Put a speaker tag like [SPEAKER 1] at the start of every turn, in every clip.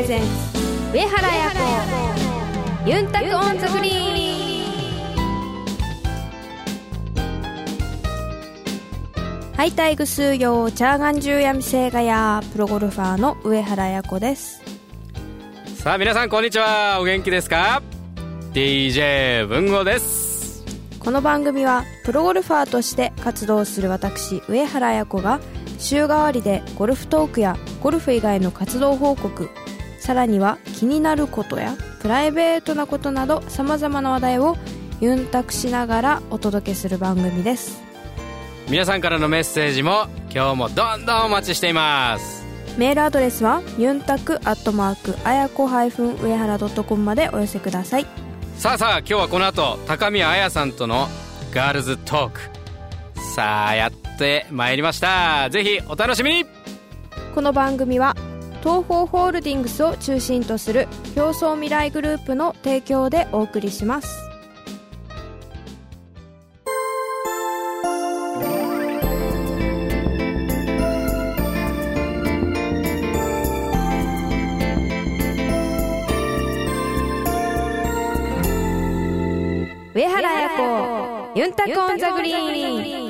[SPEAKER 1] presents 上原彩子ユンタク on the green ハイタイグスーヨーチャーガンジューヤミセーガヤープロゴルファーの上原彩子です。
[SPEAKER 2] さあ皆さんこんにちは。お元気ですか？DJ 文吾です。
[SPEAKER 1] この番組はプロゴルファーとして活動する私上原彩子が週替わりでゴルフトークやゴルフ以外の活動報告さらには気になることやプライベートなことなどさまざまな話題をユンタクしながらお届けする番組です。
[SPEAKER 2] 皆さんからのメッセージも今日もどんどんお待ちしています。
[SPEAKER 1] メールアドレスはユンタクアットマークあやこ上原 .com までお寄せください。
[SPEAKER 2] さあさあ今日はこの後高宮彩さんとのガールズトーク。さあやってまいりました。ぜひお楽しみに。
[SPEAKER 1] この番組は東方ホールディングスを中心とする競争未来グループの提供でお送りします。上原彩子ユンタコンザグリーン。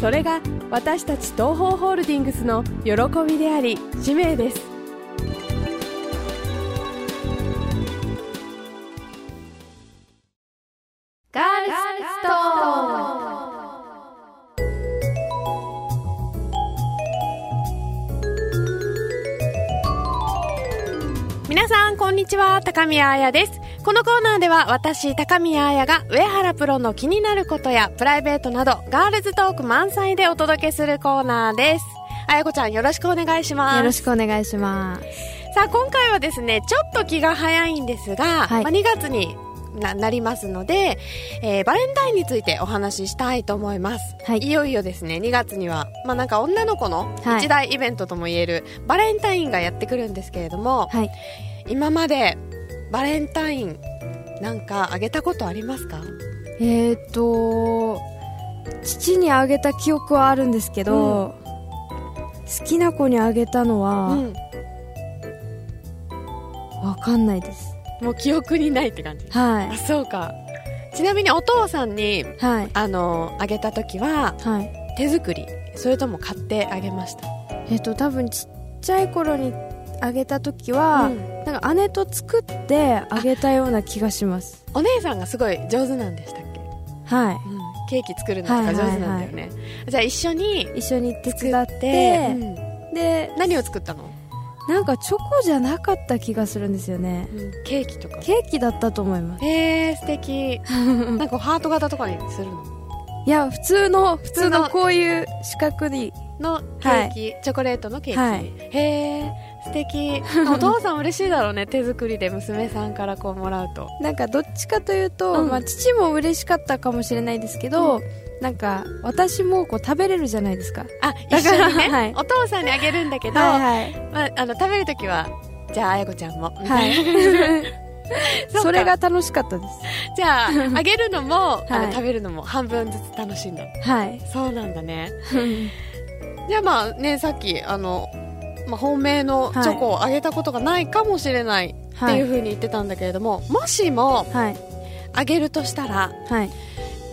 [SPEAKER 1] それが私たち東方ホールディングスの喜びであり使命です。ガールスト皆さんこんにちは。高宮彩です。このコーナーでは私高宮彩が上原プロの気になることやプライベートなどガールズトーク満載でお届けするコーナーです。彩子ちゃんよろしくお願いします。
[SPEAKER 3] よろしくお願いします。
[SPEAKER 1] さあ今回はですねちょっと気が早いんですが、はい、まあ、2月にななりますので、えー、バレンタインについてお話ししたいと思います、はい、いよいよですね2月には、まあ、なんか女の子の一大イベントともいえるバレンタインがやってくるんですけれども、はい、今までバレンタインなんかあげたことありますか？
[SPEAKER 3] えっ、ー、と父にあげた記憶はあるんですけど、うん、好きな子にあげたのは、うん、わかんないです。
[SPEAKER 1] もう記憶にないって感じ。
[SPEAKER 3] はい。
[SPEAKER 1] あそうか。ちなみにお父さんに、はい、あのあげた時は、はい、手作りそれとも買ってあげました？
[SPEAKER 3] えっ、ー、と多分ちっちゃい頃にあげた時は、うん、なんか姉と作ってあ。げたような気がします。
[SPEAKER 1] お姉さんがすごい上手なんでしたっけ？
[SPEAKER 3] はい、うん、
[SPEAKER 1] ケーキ作るのとか上手なんだよね、はいはいはい、じゃあ一緒に
[SPEAKER 3] 一緒に手伝って
[SPEAKER 1] うん、で何を作ったの？
[SPEAKER 3] なんかチョコじゃなかった気がするんですよね、
[SPEAKER 1] ケーキとか。
[SPEAKER 3] ケーキだったと思います。
[SPEAKER 1] へえ素敵。なんかハート型とかにするの？
[SPEAKER 3] いや普通の普通のこういう四角に。
[SPEAKER 1] のケーキ、はい、チョコレートのケーキ、はい、へえ素敵 お父さん嬉しいだろうね手作りで娘さんからこうもらうと。
[SPEAKER 3] なんかどっちかというと、うん、まあ、父も嬉しかったかもしれないですけど、うん、なんか私もこう食べれるじゃないですか。
[SPEAKER 1] あ一緒にね、はい、お父さんにあげるんだけど、はいはい。まあ、あの食べる時はじゃああやこちゃんも。はい。
[SPEAKER 3] それが楽しかったです。
[SPEAKER 1] じゃああげるのも、はい、あの食べるのも半分ずつ楽しんだ。
[SPEAKER 3] はい。
[SPEAKER 1] そうなんだね。じゃあまあねさっきあのまあ、本命のチョコをあげたことがないかもしれないっていうふうに言ってたんだけれども、はい、もしもあげるとしたら、はい、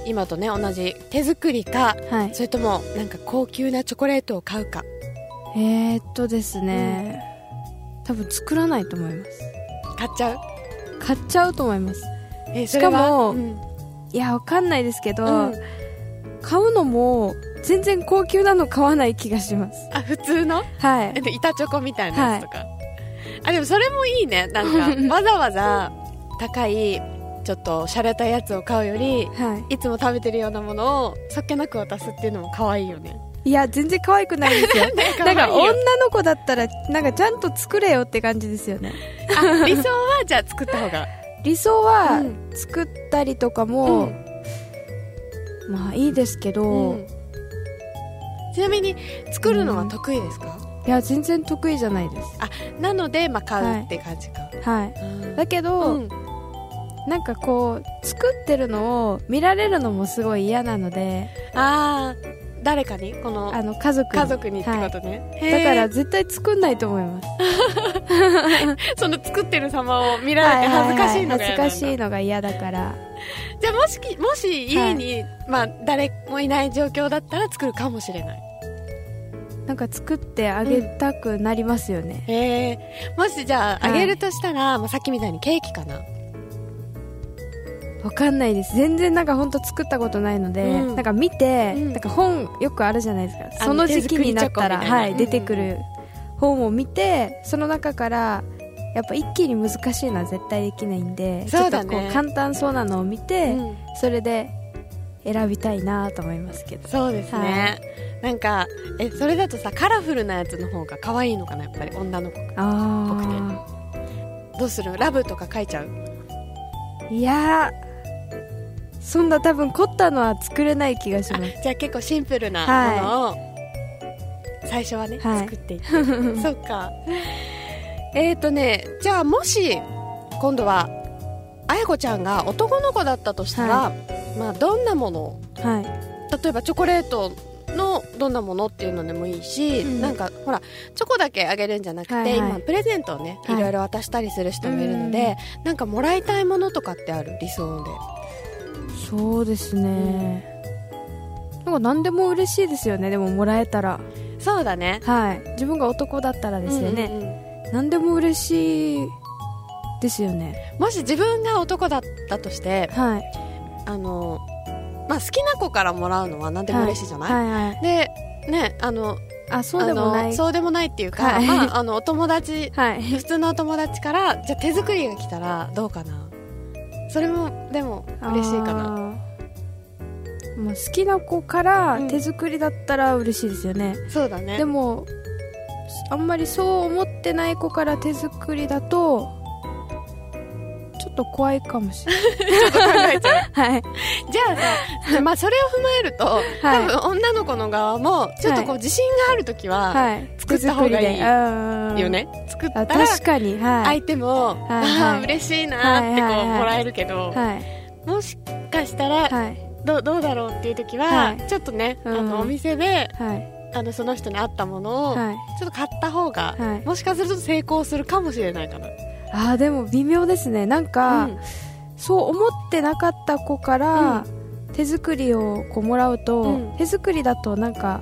[SPEAKER 1] 今とね同じ手作りか、はい、それともなんか高級なチョコレートを買うか。
[SPEAKER 3] えー、っとですね、うん、多分作らないと思います。
[SPEAKER 1] 買っちゃう？
[SPEAKER 3] 買っちゃうと思います、えー、しかも、うん、いやわかんないですけど、うん、買うのも全然高級なの買わない気がします。
[SPEAKER 1] あ普通の？
[SPEAKER 3] はい。
[SPEAKER 1] 板チョコみたいなやつとか、はい、あでもそれもいいね。なんか わざわざ高いちょっと洒落たやつを買うより、
[SPEAKER 3] はい。
[SPEAKER 1] いつも食べてるようなものをそっけなく渡すっていうのも可愛いよね。
[SPEAKER 3] いや全然可愛くないですよ。なんか女の子だったらなんかちゃんと作れよって感じですよね。
[SPEAKER 1] あ理想はじゃあ作った方が。
[SPEAKER 3] 理想は
[SPEAKER 1] うん。
[SPEAKER 3] 作ったりとかも、
[SPEAKER 1] うん。
[SPEAKER 3] まあいいですけど、
[SPEAKER 1] うんちなみに作るのは得意ですか、
[SPEAKER 3] いや全然得意じゃないです。
[SPEAKER 1] なので、まあ、買うって感じか、
[SPEAKER 3] はい。
[SPEAKER 1] うん。
[SPEAKER 3] だけど、
[SPEAKER 1] うん。
[SPEAKER 3] なんかこう作ってるのを見られるのもすごい嫌なので
[SPEAKER 1] ああ誰かに？この
[SPEAKER 3] あの家族に。
[SPEAKER 1] 家族にってことね、
[SPEAKER 3] はい。だから絶対作んないと思います。
[SPEAKER 1] その作ってる様を見られて恥ずかしいのが
[SPEAKER 3] 恥ず
[SPEAKER 1] 嫌なんだ。
[SPEAKER 3] かしいのが嫌だから
[SPEAKER 1] じゃあもしきもし家に、まあ、誰もいない状況だったら作るかもしれない。
[SPEAKER 3] なんか作ってあげたくなりますよね、
[SPEAKER 1] へえ。もしじゃあ、
[SPEAKER 3] はい
[SPEAKER 1] あげるとしたら、まあ、さっきみたいにケーキかな。
[SPEAKER 3] わかんないです。全然なんか本当作ったことないので、
[SPEAKER 1] うん。
[SPEAKER 3] なんか見て、
[SPEAKER 1] うん。
[SPEAKER 3] なんか本よくあるじゃないですか。
[SPEAKER 1] あ
[SPEAKER 3] その時期になったら、はい、
[SPEAKER 1] うん
[SPEAKER 3] 出てくる本を見てその中からやっぱ一気に難しいのは絶対できないんで
[SPEAKER 1] そうだね。
[SPEAKER 3] ちょっとこう簡単そうなのを見て、
[SPEAKER 1] うん。
[SPEAKER 3] それで選びたいなと思いますけど。
[SPEAKER 1] そうですね、なんかえそれだとさカラフルなやつの方が可愛いのかなやっぱり女の子。が
[SPEAKER 3] あ
[SPEAKER 1] どうする？ラブとか書いちゃう？
[SPEAKER 3] あいやーそんな多分凝ったのは作れない気がし
[SPEAKER 1] あ
[SPEAKER 3] ます。
[SPEAKER 1] じゃあ結構シンプルな
[SPEAKER 3] はい
[SPEAKER 1] ものを最初はね、
[SPEAKER 3] はい。
[SPEAKER 1] 作っていって。そっかえっ、ー、とねじゃあもし今度はあやこちゃんが男の子だったとしたら、
[SPEAKER 3] は
[SPEAKER 1] まあどんなものを？
[SPEAKER 3] はい。
[SPEAKER 1] 例えばチョコレートのどんなものっていうのでもいいし、
[SPEAKER 3] うん。
[SPEAKER 1] なんかほらチョコだけあげるんじゃなくて、
[SPEAKER 3] はいはい。
[SPEAKER 1] 今プレゼントをね、
[SPEAKER 3] はい。
[SPEAKER 1] いろいろ渡したりする人もいるので、なんかもらいたいものとかってある理想で。
[SPEAKER 3] そうですね、なんか何でも嬉しいですよねでももらえたら。
[SPEAKER 1] そうだね。
[SPEAKER 3] はい。自分が男だったらですよね、
[SPEAKER 1] うんうんうん
[SPEAKER 3] 何でも嬉しいですよね。
[SPEAKER 1] もし自分が男だったとして
[SPEAKER 3] はい。
[SPEAKER 1] あの、まあ、好きな子からもらうのは何でも嬉しいじゃない、
[SPEAKER 3] はいはい
[SPEAKER 1] でねあの
[SPEAKER 3] あそうでもない。
[SPEAKER 1] そうでもないっていうか、
[SPEAKER 3] はい。
[SPEAKER 1] まあ、あのお友達
[SPEAKER 3] はい。
[SPEAKER 1] 普通のお友達からじゃあ手作りが来たらどうかな？それもでも嬉しいかな。
[SPEAKER 3] なもう好きな子から
[SPEAKER 1] うん。
[SPEAKER 3] 手作りだったら嬉しいですよね、
[SPEAKER 1] そうだね。
[SPEAKER 3] でもあんまりそう思ってない子から手作りだとちょっと怖いかもしれない。はい。
[SPEAKER 1] じゃあさ、まあ、それを踏まえると、多
[SPEAKER 3] はい。
[SPEAKER 1] 分女の子の側もちょっとこう自信がある時は、
[SPEAKER 3] はい。
[SPEAKER 1] 作った方がいいよね。作った
[SPEAKER 3] あ
[SPEAKER 1] ら
[SPEAKER 3] 確かに。はい、
[SPEAKER 1] 相手も、
[SPEAKER 3] はい
[SPEAKER 1] ああ嬉しいなーってこうもらえるけど、
[SPEAKER 3] はい。
[SPEAKER 1] もしかしたら、
[SPEAKER 3] はい。
[SPEAKER 1] どうどうだろうっていう時は、
[SPEAKER 3] はい。
[SPEAKER 1] ちょっとね、
[SPEAKER 3] うん。
[SPEAKER 1] あのお店で
[SPEAKER 3] はい
[SPEAKER 1] あのその人に合ったものを、
[SPEAKER 3] はい。
[SPEAKER 1] ちょっと買った方が、
[SPEAKER 3] はい。
[SPEAKER 1] もしかすると成功するかもしれないかな。
[SPEAKER 3] あーでも微妙ですね。なんか、
[SPEAKER 1] うん。
[SPEAKER 3] そう思ってなかった子から手作りをこうもらうと、
[SPEAKER 1] うん。
[SPEAKER 3] 手作りだとなんか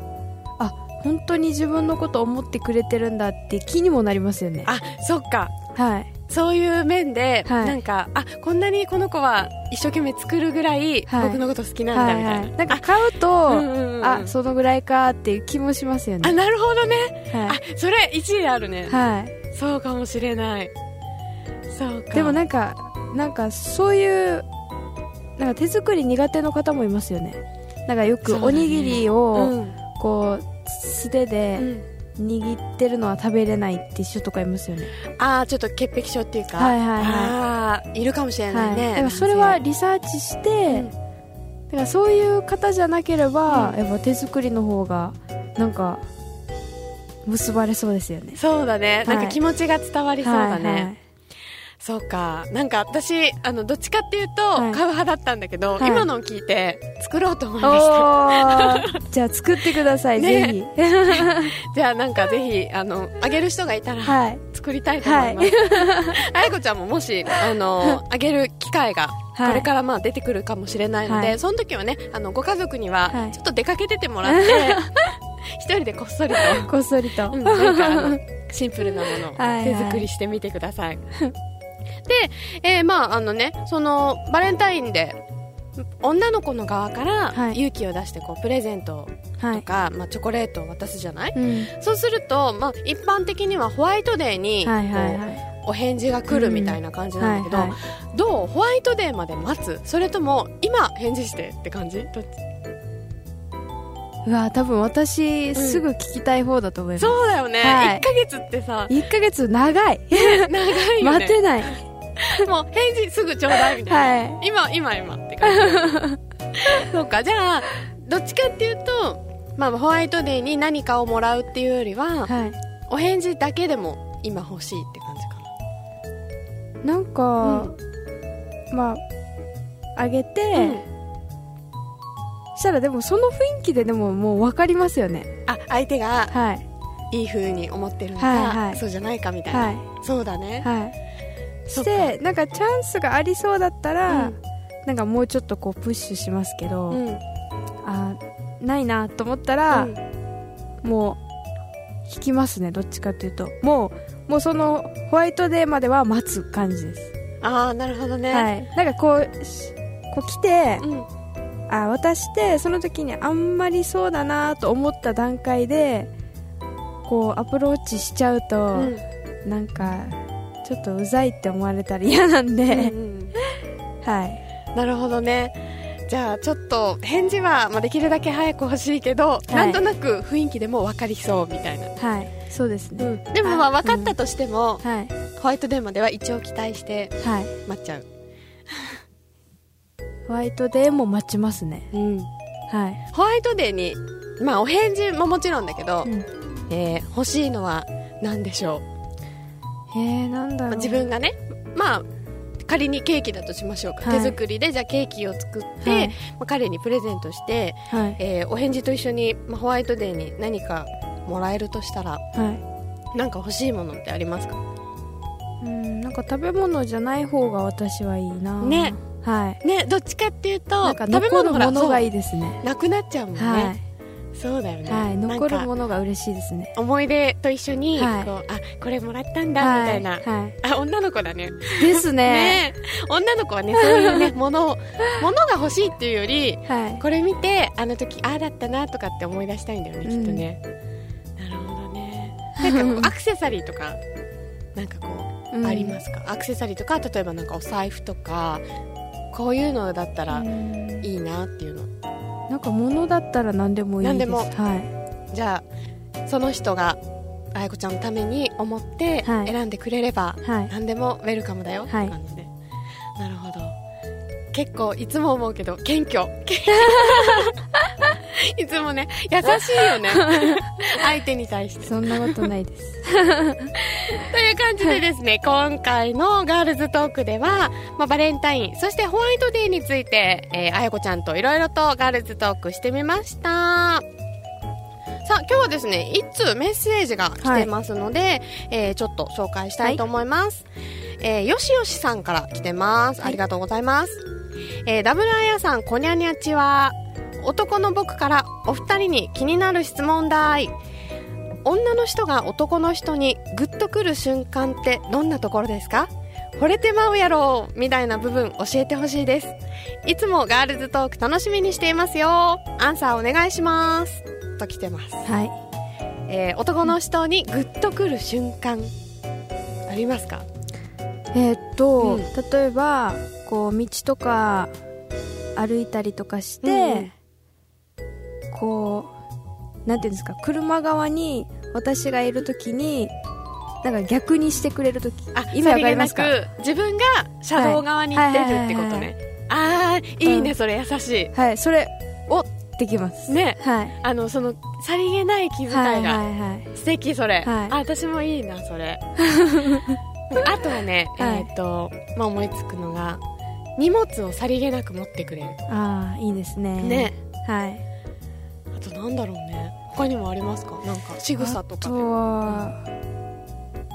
[SPEAKER 3] あ本当に自分のこと思ってくれてるんだって気にもなりますよね。
[SPEAKER 1] あそっか。
[SPEAKER 3] はい
[SPEAKER 1] そういう面で、
[SPEAKER 3] はい。
[SPEAKER 1] なんかあこんなにこの子は一生懸命作るぐらい
[SPEAKER 3] はい。
[SPEAKER 1] 僕のこと好きなん
[SPEAKER 3] はい
[SPEAKER 1] だみたいな、
[SPEAKER 3] はいなんか買うと、
[SPEAKER 1] あうんうんうん。
[SPEAKER 3] あそのぐらいかっていう気もしますよね。
[SPEAKER 1] あなるほどね、
[SPEAKER 3] は
[SPEAKER 1] あそれ一理あるね、
[SPEAKER 3] い、はい、
[SPEAKER 1] そうかもしれない。そうか。
[SPEAKER 3] でもなんかなんかそういうなんか手作り苦手の方もいますよね。なんかよくおにぎり
[SPEAKER 1] う
[SPEAKER 3] を
[SPEAKER 1] ん。
[SPEAKER 3] こう素手
[SPEAKER 1] う
[SPEAKER 3] で
[SPEAKER 1] ん
[SPEAKER 3] 握ってるのは食べれないって人とかいますよね、
[SPEAKER 1] ああちょっと潔癖症っていうか。
[SPEAKER 3] はいはいはい。
[SPEAKER 1] ああいるかもしれないね、
[SPEAKER 3] だからそれはリサーチして、
[SPEAKER 1] うん。
[SPEAKER 3] だからそういう方じゃなければ、
[SPEAKER 1] うん。
[SPEAKER 3] やっぱ手作りの方がなんか結ばれそうですよね。
[SPEAKER 1] そうだね、なんか気持ちが伝わりそうだね、
[SPEAKER 3] はいはい
[SPEAKER 1] そうか。なんか私あのどっちかっていうと、
[SPEAKER 3] はい。
[SPEAKER 1] 買う派だったんだけど、
[SPEAKER 3] はい。
[SPEAKER 1] 今のを聞いて作ろうと思いました。
[SPEAKER 3] じゃあ作ってください、
[SPEAKER 1] ね。
[SPEAKER 3] ぜひ。
[SPEAKER 1] じゃあなんかぜひあのあげる人がいたら、
[SPEAKER 3] はい。
[SPEAKER 1] 作りたいと思います、あやこちゃんももしあのあげる機会がこ
[SPEAKER 3] はい。
[SPEAKER 1] れからまあ出てくるかもしれないので、
[SPEAKER 3] はい。
[SPEAKER 1] その時はねあのご家族には
[SPEAKER 3] はい。
[SPEAKER 1] ちょっと出かけててもらって、一人でこっそりと、
[SPEAKER 3] こっそりと、
[SPEAKER 1] うんなんかあのシンプルなものを手作りしてみてください。で、えーまああのねそのバレンタインで女の子の側から
[SPEAKER 3] はい。
[SPEAKER 1] 勇気を出してこうプレゼント
[SPEAKER 3] はい、
[SPEAKER 1] とか、まあ、チョコレートを渡すじゃない、
[SPEAKER 3] うん、
[SPEAKER 1] そうすると、まあ、一般的にはホワイトデーに、
[SPEAKER 3] はいはい
[SPEAKER 1] こ
[SPEAKER 3] はい。う
[SPEAKER 1] お返事が来るみたいな感じなんだけど、
[SPEAKER 3] うん。はい
[SPEAKER 1] どう？ホワイトデーまで待つ？それとも今返事してって感じ？どっち？
[SPEAKER 3] うわ多分私、すぐ聞きたい方だと思います。
[SPEAKER 1] そうだよね、
[SPEAKER 3] はい。
[SPEAKER 1] 1ヶ月ってさ。
[SPEAKER 3] 1ヶ月長い。
[SPEAKER 1] 長いよね。
[SPEAKER 3] 待てない
[SPEAKER 1] もう返事すぐちょうだいみたいな、
[SPEAKER 3] は
[SPEAKER 1] 今今今って感じ。そうか。じゃあどっちかっていうと、まあ、ホワイトデーに何かをもらうっていうよりは、
[SPEAKER 3] はい。
[SPEAKER 1] お返事だけでも今欲しいって感じか
[SPEAKER 3] な。んか、まああげて、
[SPEAKER 1] な、うん。
[SPEAKER 3] したらでもその雰囲気ででももう分かりますよね。
[SPEAKER 1] あ相手が
[SPEAKER 3] はい。
[SPEAKER 1] いい風に思ってるのか、
[SPEAKER 3] はいはい。
[SPEAKER 1] そうじゃないかみたいな、
[SPEAKER 3] はい。
[SPEAKER 1] そうだね、
[SPEAKER 3] はいしてなんかチャンスがありそうだったら、
[SPEAKER 1] うん。
[SPEAKER 3] なんかもうちょっとこうプッシュしますけど、
[SPEAKER 1] うん。
[SPEAKER 3] あないなと思ったら、
[SPEAKER 1] うん。
[SPEAKER 3] もう引きますねどっちかっていうと。もうもうそのホワイトデーまでは待つ感じです、
[SPEAKER 1] ああなるほどね、
[SPEAKER 3] はい。なんかこうしこう来て、
[SPEAKER 1] うん。
[SPEAKER 3] あ渡してその時にあんまりそうだなと思った段階でこうアプローチしちゃうと、
[SPEAKER 1] うん。
[SPEAKER 3] なんかちょっとうざいって思われたら嫌なんで、
[SPEAKER 1] うんうん。
[SPEAKER 3] はい。
[SPEAKER 1] なるほどね。じゃあちょっと返事は、まあ、できるだけ早く欲しいけど、
[SPEAKER 3] い。
[SPEAKER 1] なんとなく雰囲気でも分かりそうみたいな、
[SPEAKER 3] はい。そうですね、
[SPEAKER 1] でもまあ
[SPEAKER 3] あ
[SPEAKER 1] 分かったとしても、
[SPEAKER 3] はい。
[SPEAKER 1] ホワイトデーまでは一応期待して
[SPEAKER 3] はい。
[SPEAKER 1] 待っちゃう、
[SPEAKER 3] ホワイトデーも待ちますね。はい。
[SPEAKER 1] ホワイトデーに、まあ、お返事ももちろんだけど、
[SPEAKER 3] うん。
[SPEAKER 1] えー欲しいのは何でしょう、
[SPEAKER 3] えー、なんだろう。
[SPEAKER 1] まあ自分がねまあ仮にケーキだとしましょうか、
[SPEAKER 3] はい。
[SPEAKER 1] 手作りでじゃあケーキを作って、
[SPEAKER 3] はい。
[SPEAKER 1] まあ、彼にプレゼントして、
[SPEAKER 3] はい。
[SPEAKER 1] えーお返事と一緒に、まあ、ホワイトデーに何かもらえるとしたら
[SPEAKER 3] はい。
[SPEAKER 1] なんか欲しいものってありますか？
[SPEAKER 3] うんなんか食べ物じゃない方が私はいいな。
[SPEAKER 1] ね。
[SPEAKER 3] はい。
[SPEAKER 1] ねどっちかっていうと
[SPEAKER 3] なんか
[SPEAKER 1] 食べ物ほら
[SPEAKER 3] がい
[SPEAKER 1] い
[SPEAKER 3] いですね。
[SPEAKER 1] なくなっちゃうもんね、
[SPEAKER 3] はい
[SPEAKER 1] そうだよね、
[SPEAKER 3] はい残るものが嬉しいですね。
[SPEAKER 1] 思い出と一緒に、
[SPEAKER 3] はい。
[SPEAKER 1] こうあこれもらったんだ、みたいな、
[SPEAKER 3] はい。はい
[SPEAKER 1] あ女の子だね。
[SPEAKER 3] ですね。
[SPEAKER 1] ね。女の子はねそういうね ものをものが欲しいっていうより
[SPEAKER 3] はい。
[SPEAKER 1] これ見てあの時ああだったなとかって思い出したいんだよね、きっとね。なるほどね。なんかこう アクセサリーとかなんかこう、
[SPEAKER 3] うん。
[SPEAKER 1] ありますか？アクセサリーとか例えばなんかお財布とかこういうのだったら
[SPEAKER 3] うん。
[SPEAKER 1] いいなっていうの
[SPEAKER 3] なんか物だったら何でもいいです。
[SPEAKER 1] 何でも。
[SPEAKER 3] はい。
[SPEAKER 1] じゃあその人があやこちゃんのために思って
[SPEAKER 3] はい。
[SPEAKER 1] 選んでくれれば、
[SPEAKER 3] はい。
[SPEAKER 1] 何でもウェルカムだよ。って
[SPEAKER 3] はい
[SPEAKER 1] 感じで、なるほど。結構いつも思うけど謙虚 いつもね優しいよね 相手に対して
[SPEAKER 3] そんなことないです
[SPEAKER 1] という感じでですね、今回のガールズトークでは、まあ、バレンタイン、そしてホワイトデーについて、えー、あやこちゃんといろいろとガールズトークしてみました。さあ、今日はですね、一通メッセージが来てますので、えーちょっと紹介したいと思います。えーよしよしさんから来てます。ありがとうございます。えーダブルあやさん、こにゃにゃちは、男の僕からお二人に気になる質問だい。女の人が男の人にグッとくる瞬間ってどんなところですか？惚れてまうやろみたいな部分教えてほしいです。いつもガールズトーク楽しみにしていますよ。アンサーお願いします。と来てます。
[SPEAKER 3] はい
[SPEAKER 1] えー男の人にグッとくる瞬間ありますか？
[SPEAKER 3] えーっと、
[SPEAKER 1] うん
[SPEAKER 3] 例えばこう道とか歩いたりとかして、
[SPEAKER 1] うん
[SPEAKER 3] こうなんていうんですか車側に私がいる時になんか逆にしてくれる時
[SPEAKER 1] あ、
[SPEAKER 3] 意味わかりますか？
[SPEAKER 1] 自分が車道側に行ってるってことね。ああ、いいね、
[SPEAKER 3] うん。
[SPEAKER 1] それ優し
[SPEAKER 3] はいそれをできます。
[SPEAKER 1] い。ね。
[SPEAKER 3] はい。
[SPEAKER 1] あの、その、さりげない気遣いが。
[SPEAKER 3] はいはいはい。
[SPEAKER 1] 素敵それ、
[SPEAKER 3] はい。
[SPEAKER 1] あ私もいいなそれ。あとはね、
[SPEAKER 3] はい。
[SPEAKER 1] えっ、と、まあ、思いつくのが荷物をさりげなく持ってくれる。
[SPEAKER 3] ああいいですね。
[SPEAKER 1] ね。
[SPEAKER 3] はい
[SPEAKER 1] あとなんだろうね。他にもありますか？なんか仕草とかで
[SPEAKER 3] は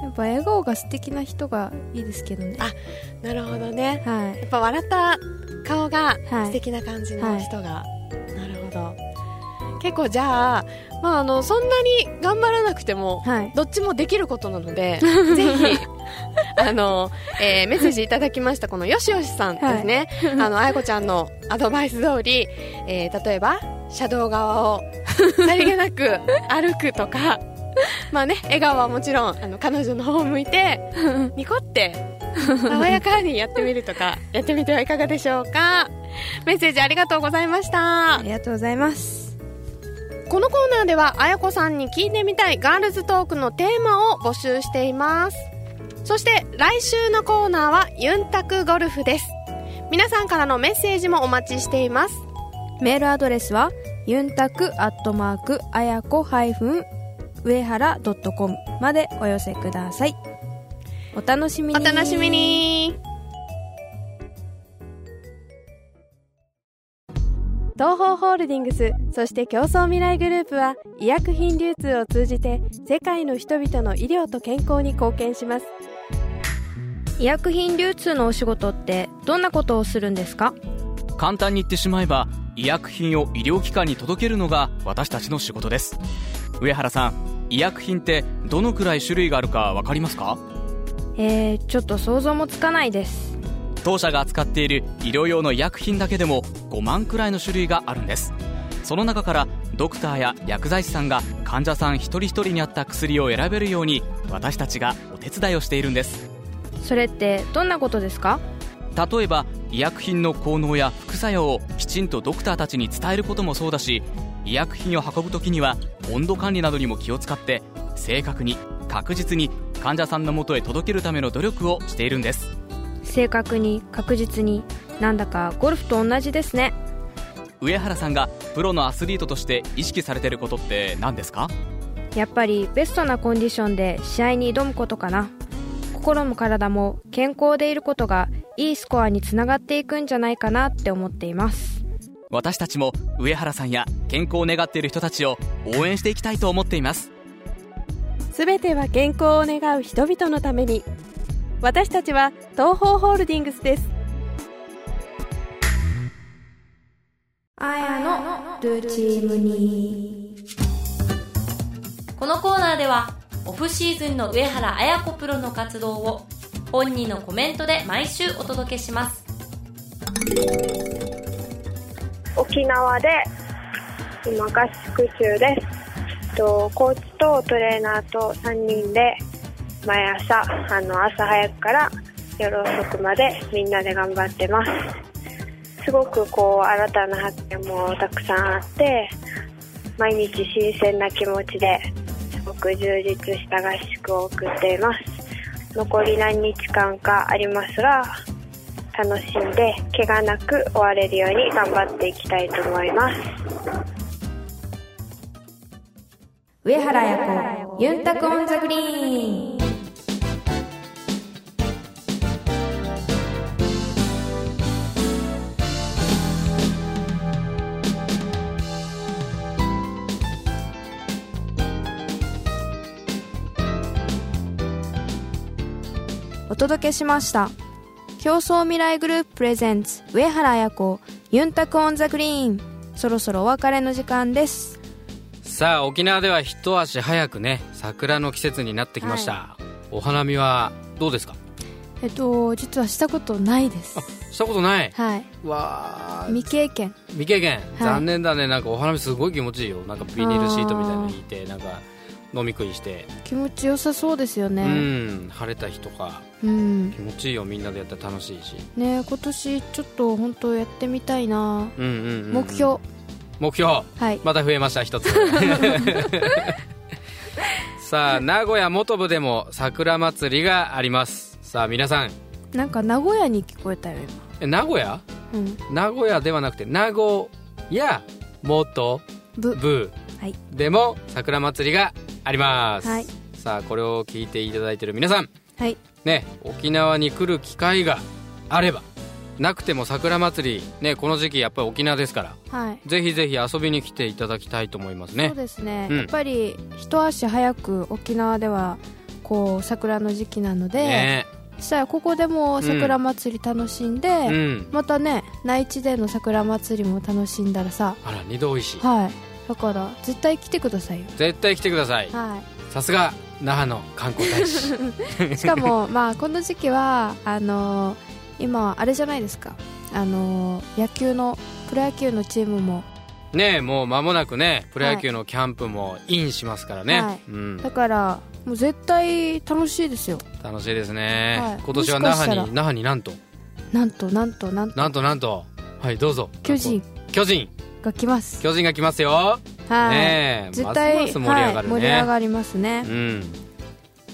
[SPEAKER 3] やっぱ笑顔が素敵な人がいいですけどね。
[SPEAKER 1] あなるほどね。
[SPEAKER 3] はい。
[SPEAKER 1] やっぱ笑った顔が
[SPEAKER 3] はい。
[SPEAKER 1] 素敵な感じの人が、なるほど。結構じゃあ,、まあ、あのそんなに頑張らなくても、
[SPEAKER 3] はい。
[SPEAKER 1] どっちもできることなので、ぜひ、あの、えーメッセージいただきました、このよしよしさんですね。あの、あやこちゃんのアドバイス通り、えー例えば、車道側を さりげなく歩くとか、まあね笑顔はもちろんあの彼女の方を向いてニコって爽やかにやってみるとかやってみてはいかがでしょうか。メッセージありがとうございました。
[SPEAKER 3] ありがとうございます。
[SPEAKER 1] このコーナーではあやこさんに聞いてみたいガールズトークのテーマを募集しています。そして来週のコーナーはユンタクゴルフです。皆さんからのメッセージもお待ちしています。
[SPEAKER 3] メールアドレスはユンタクアットマークあやこ上原 .com までお寄せください。お楽しみに。
[SPEAKER 1] お楽しみに。東方ホールディングスそして競争未来グループは医薬品流通を通じて世界の人々の医療と健康に貢献します。
[SPEAKER 3] 医薬品流通のお仕事ってどんなことをするんですか？
[SPEAKER 4] 簡単に言ってしまえば医薬品を医療機関に届けるのが私たちの仕事です。上原さん医薬品ってどのくらい種類があるか分かりますか？
[SPEAKER 3] えー、ちょっと想像もつかないです。
[SPEAKER 4] 当社が扱っている医療用の医薬品だけでも5万くらいの種類があるんです。その中からドクターや薬剤師さんが患者さん一人一人に合った薬を選べるように私たちがお手伝いをしているんです。
[SPEAKER 3] それってどんなことですか？
[SPEAKER 4] 例えば医薬品の効能や副作用をきちんとドクターたちに伝えることもそうだし医薬品を運ぶ時には温度管理などにも気を使って正確に確実に患者さんのもとへ届けるための努力をしているんです。
[SPEAKER 3] 正確に確実になんだかゴルフと同じですね。
[SPEAKER 4] 上原さんがプロのアスリートとして意識されてることって何ですか？
[SPEAKER 3] やっぱりベストなコンディションで試合に挑むことかな。心も体も健康でいることがいいスコアにつながっていくんじゃないかなって思っています。
[SPEAKER 4] 私たちも上原さんや健康を願っている人たちを応援していきたいと思っています。
[SPEAKER 1] すべては健康を願う人々のために。私たちは東方ホールディングスです。
[SPEAKER 3] あやのルチームに。
[SPEAKER 5] このコーナーではオフシーズンの上原綾子プロの活動を本人のコメントで毎週お届けします。
[SPEAKER 6] 沖縄で今合宿中です。とコーチとトレーナーと3人で毎朝あの朝早くから夜遅くまでみんなで頑張ってます。すごくこう新たな発見もたくさんあって毎日新鮮な気持ちですごく充実した合宿を送っています。残り何日間かありますが楽しんで怪我なく終われるように頑張っていきたいと思います。
[SPEAKER 3] 上原彩子ユンタクオンザグリーン。届けしました。共創未来グループ presents 上原彩子ユンタク on the green。そろそろお別れの時間です。
[SPEAKER 2] さあ沖縄では一足早くね桜の季節になってきました、はい、お花見はどうですか？
[SPEAKER 3] えっと実はしたことないです。
[SPEAKER 2] したことない？
[SPEAKER 3] はい。
[SPEAKER 2] わ
[SPEAKER 3] 未経験。
[SPEAKER 2] 未経験、はい、残念だね。なんかお花見すごい気持ちいいよ。なんかビニールシートみたいなの敷いてなんか飲み食いして。
[SPEAKER 3] 気持ちよさそうですよね。
[SPEAKER 2] うん。晴れた日とか、うん、気持ちいいよみんなでやったら楽しいし。
[SPEAKER 3] ね今年ちょっと本当やってみたいな、うんうんうんうん、目標。
[SPEAKER 2] 目標、
[SPEAKER 3] はい、
[SPEAKER 2] また増えました一つ。さあ名古屋元部でも桜祭りがあります。さあ皆さん。
[SPEAKER 3] なんか名古屋に聞こえたよ
[SPEAKER 2] 今。え名古屋、うん、名古屋ではなくて名古屋元部。はい、でも桜祭りがあります、はい、さあこれを聞いていただいている皆さん、
[SPEAKER 3] はい
[SPEAKER 2] ね、沖縄に来る機会があればなくても桜祭り、ね、この時期やっぱり沖縄ですから、はい、ぜひぜひ遊びに来ていただきたいと思いますね。
[SPEAKER 3] そうですね、うん、やっぱり一足早く沖縄ではこう桜の時期なので、ね、したらここでも桜祭り楽しんで、うん、またね内地での桜祭りも楽しんだらさ
[SPEAKER 2] あら二度おいしい。
[SPEAKER 3] はい。だから絶対来てくださいよ。
[SPEAKER 2] 絶対来てください。
[SPEAKER 3] はい。
[SPEAKER 2] さすが那覇の観光大使。
[SPEAKER 3] しかもまあこの時期はあのー、今あれじゃないですか。あのー、野球のプロ野球のチームも。
[SPEAKER 2] ねもう間もなくねプロ野球のキャンプもインしますからね、はい。
[SPEAKER 3] うん、だからもう絶対楽しいですよ。
[SPEAKER 2] 楽しいですね、はい、今年は那覇に那覇になんと？
[SPEAKER 3] なんとなんとなんと。
[SPEAKER 2] なんとなんと。はいどうぞ。
[SPEAKER 3] 巨人。
[SPEAKER 2] 巨人。
[SPEAKER 3] が来ます。
[SPEAKER 2] 巨人が来ますよはい、ね、
[SPEAKER 3] 絶対ますます盛り上がるね、はい、盛り上がりますね。うん。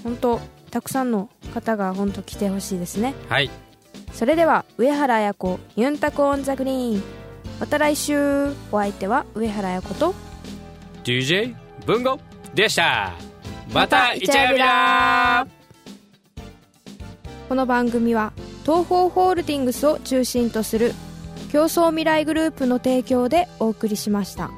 [SPEAKER 3] 本当たくさんの方が本当来てほしいですね。
[SPEAKER 2] はい。
[SPEAKER 3] それでは上原綾子ユンタコオンザグリーン。また来週お相手は上原綾子と
[SPEAKER 2] DJ 文吾でした。またイチャヤビラ
[SPEAKER 3] この番組は東方ホールディングスを中心とする競争未来グループの提供でお送りしました。